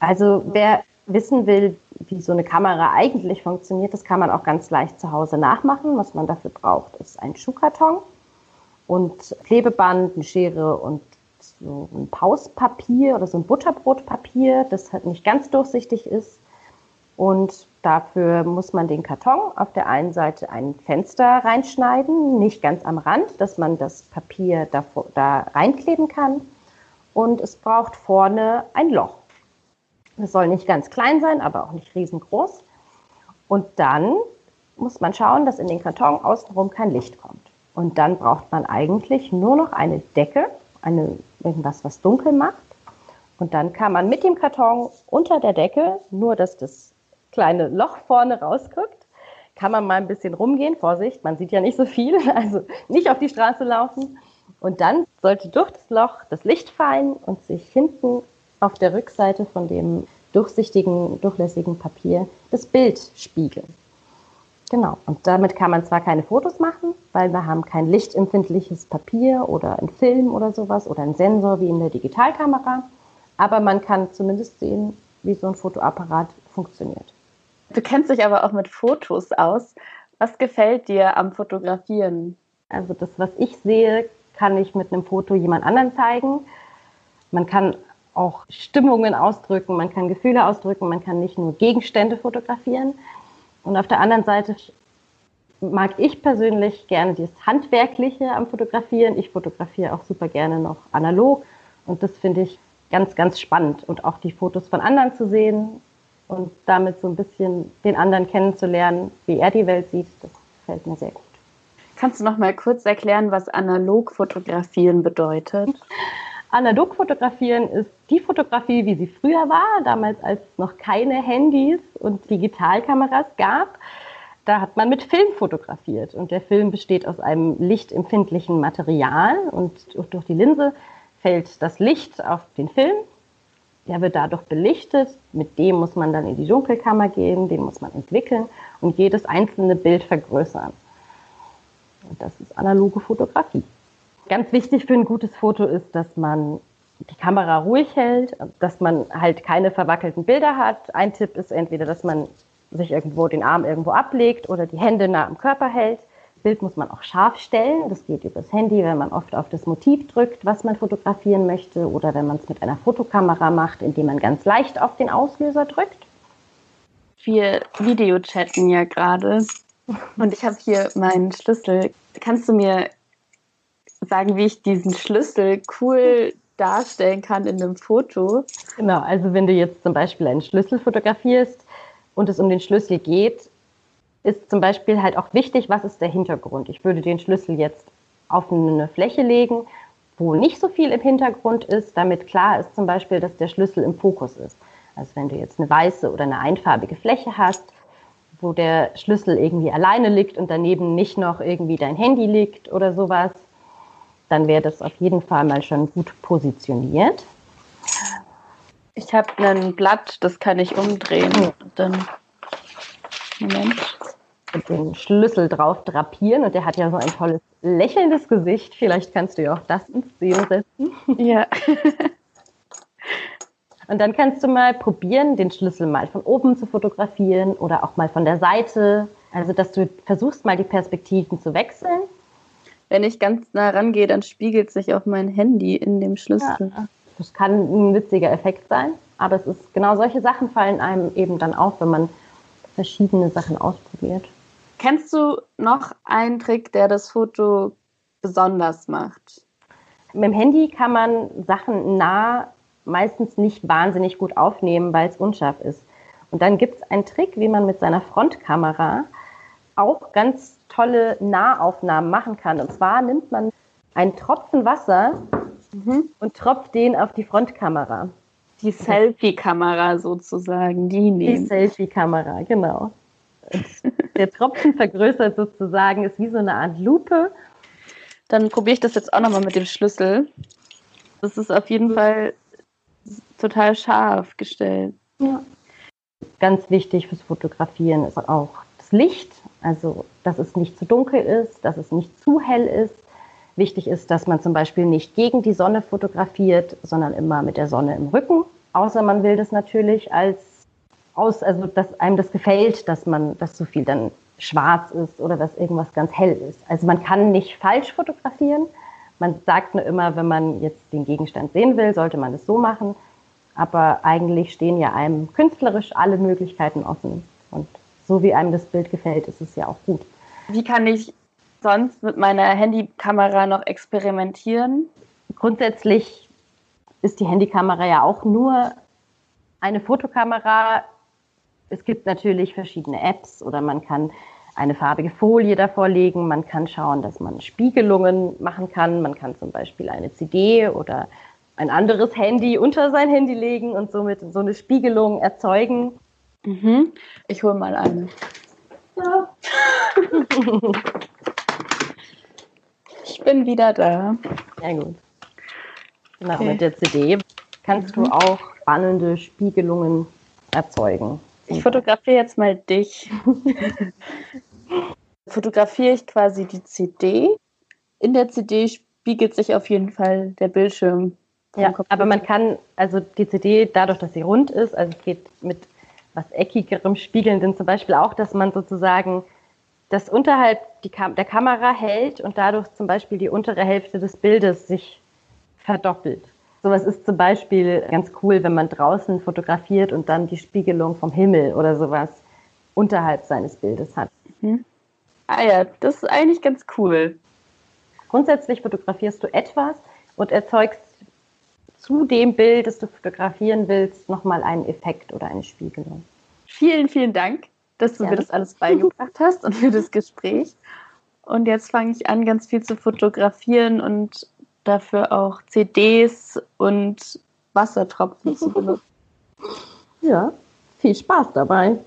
Also wer wissen will, wie so eine Kamera eigentlich funktioniert, das kann man auch ganz leicht zu Hause nachmachen. Was man dafür braucht, ist ein Schuhkarton und Klebeband, eine Schere und so ein Pauspapier oder so ein Butterbrotpapier, das halt nicht ganz durchsichtig ist. Und dafür muss man den Karton auf der einen Seite ein Fenster reinschneiden, nicht ganz am Rand, dass man das Papier da, da reinkleben kann. Und es braucht vorne ein Loch. Es soll nicht ganz klein sein, aber auch nicht riesengroß. Und dann muss man schauen, dass in den Karton außenrum kein Licht kommt. Und dann braucht man eigentlich nur noch eine Decke, eine, irgendwas, was dunkel macht. Und dann kann man mit dem Karton unter der Decke, nur dass das kleine Loch vorne rausguckt, kann man mal ein bisschen rumgehen. Vorsicht, man sieht ja nicht so viel, also nicht auf die Straße laufen. Und dann sollte durch das Loch das Licht fallen und sich hinten auf der Rückseite von dem durchsichtigen, durchlässigen Papier das Bild spiegeln. Genau. Und damit kann man zwar keine Fotos machen, weil wir haben kein lichtempfindliches Papier oder ein Film oder sowas oder ein Sensor wie in der Digitalkamera, aber man kann zumindest sehen, wie so ein Fotoapparat funktioniert. Du kennst dich aber auch mit Fotos aus. Was gefällt dir am Fotografieren? Also das, was ich sehe, kann ich mit einem Foto jemand anderen zeigen. Man kann auch Stimmungen ausdrücken, man kann Gefühle ausdrücken, man kann nicht nur Gegenstände fotografieren. Und auf der anderen Seite mag ich persönlich gerne das Handwerkliche am Fotografieren. Ich fotografiere auch super gerne noch analog und das finde ich ganz, ganz spannend. Und auch die Fotos von anderen zu sehen und damit so ein bisschen den anderen kennenzulernen, wie er die Welt sieht, das gefällt mir sehr gut. Kannst du noch mal kurz erklären, was analog fotografieren bedeutet? Analog fotografieren ist die Fotografie, wie sie früher war, damals als es noch keine Handys und Digitalkameras gab. Da hat man mit Film fotografiert und der Film besteht aus einem lichtempfindlichen Material und durch die Linse fällt das Licht auf den Film. Der wird dadurch belichtet. Mit dem muss man dann in die Dunkelkammer gehen, den muss man entwickeln und jedes einzelne Bild vergrößern. Und das ist analoge Fotografie. Ganz wichtig für ein gutes Foto ist, dass man die Kamera ruhig hält, dass man halt keine verwackelten Bilder hat. Ein Tipp ist entweder, dass man sich irgendwo den Arm irgendwo ablegt oder die Hände nah am Körper hält. Bild muss man auch scharf stellen. Das geht übers Handy, wenn man oft auf das Motiv drückt, was man fotografieren möchte, oder wenn man es mit einer Fotokamera macht, indem man ganz leicht auf den Auslöser drückt. Wir Videochatten ja gerade und ich habe hier meinen Schlüssel. Kannst du mir sagen, wie ich diesen Schlüssel cool darstellen kann in einem Foto. Genau, also wenn du jetzt zum Beispiel einen Schlüssel fotografierst und es um den Schlüssel geht, ist zum Beispiel halt auch wichtig, was ist der Hintergrund. Ich würde den Schlüssel jetzt auf eine Fläche legen, wo nicht so viel im Hintergrund ist, damit klar ist zum Beispiel, dass der Schlüssel im Fokus ist. Also wenn du jetzt eine weiße oder eine einfarbige Fläche hast, wo der Schlüssel irgendwie alleine liegt und daneben nicht noch irgendwie dein Handy liegt oder sowas, dann wäre das auf jeden Fall mal schon gut positioniert. Ich habe ein Blatt, das kann ich umdrehen. Und dann, Moment. Und den Schlüssel drauf drapieren und der hat ja so ein tolles lächelndes Gesicht. Vielleicht kannst du ja auch das ins Szene setzen. Ja. Und dann kannst du mal probieren, den Schlüssel mal von oben zu fotografieren oder auch mal von der Seite. Also, dass du versuchst, mal die Perspektiven zu wechseln wenn ich ganz nah rangehe, dann spiegelt sich auch mein Handy in dem Schlüssel. Ja, das kann ein witziger Effekt sein, aber es ist genau solche Sachen fallen einem eben dann auf, wenn man verschiedene Sachen ausprobiert. Kennst du noch einen Trick, der das Foto besonders macht? Mit dem Handy kann man Sachen nah meistens nicht wahnsinnig gut aufnehmen, weil es unscharf ist. Und dann gibt es einen Trick, wie man mit seiner Frontkamera auch ganz tolle Nahaufnahmen machen kann. Und zwar nimmt man einen Tropfen Wasser mhm. und tropft den auf die Frontkamera. Die Selfie-Kamera sozusagen, die nehmen. Die Selfie-Kamera, genau. Der Tropfen vergrößert sozusagen, ist wie so eine Art Lupe. Dann probiere ich das jetzt auch nochmal mit dem Schlüssel. Das ist auf jeden Fall total scharf gestellt. Ja. Ganz wichtig fürs Fotografieren ist auch das Licht. Also, dass es nicht zu dunkel ist, dass es nicht zu hell ist. Wichtig ist, dass man zum Beispiel nicht gegen die Sonne fotografiert, sondern immer mit der Sonne im Rücken außer man will das natürlich als aus, also dass einem das gefällt, dass man, dass so viel dann schwarz ist oder dass irgendwas ganz hell ist. Also man kann nicht falsch fotografieren. Man sagt nur immer, wenn man jetzt den Gegenstand sehen will, sollte man das so machen. Aber eigentlich stehen ja einem künstlerisch alle Möglichkeiten offen. Und so wie einem das Bild gefällt, ist es ja auch gut. Wie kann ich sonst mit meiner Handykamera noch experimentieren? Grundsätzlich ist die Handykamera ja auch nur eine Fotokamera. Es gibt natürlich verschiedene Apps oder man kann eine farbige Folie davor legen. Man kann schauen, dass man Spiegelungen machen kann. Man kann zum Beispiel eine CD oder ein anderes Handy unter sein Handy legen und somit so eine Spiegelung erzeugen. Mhm. Ich hole mal eine. Ja. ich bin wieder da. Ja gut. Genau, okay. mit der CD kannst mhm. du auch spannende Spiegelungen erzeugen. Ich fotografiere jetzt mal dich. fotografiere ich quasi die CD. In der CD spiegelt sich auf jeden Fall der Bildschirm. Ja, aber man kann, also die CD, dadurch, dass sie rund ist, also es geht mit was eckigerem Spiegeln, sind zum Beispiel auch, dass man sozusagen das unterhalb Kam der Kamera hält und dadurch zum Beispiel die untere Hälfte des Bildes sich verdoppelt. Sowas ist zum Beispiel ganz cool, wenn man draußen fotografiert und dann die Spiegelung vom Himmel oder sowas unterhalb seines Bildes hat. Mhm. Ah ja, das ist eigentlich ganz cool. Grundsätzlich fotografierst du etwas und erzeugst zu dem Bild, das du fotografieren willst, nochmal einen Effekt oder eine Spiegelung. Vielen, vielen Dank, dass du ja. mir das alles beigebracht hast und für das Gespräch. Und jetzt fange ich an, ganz viel zu fotografieren und dafür auch CDs und Wassertropfen zu benutzen. Ja, viel Spaß dabei.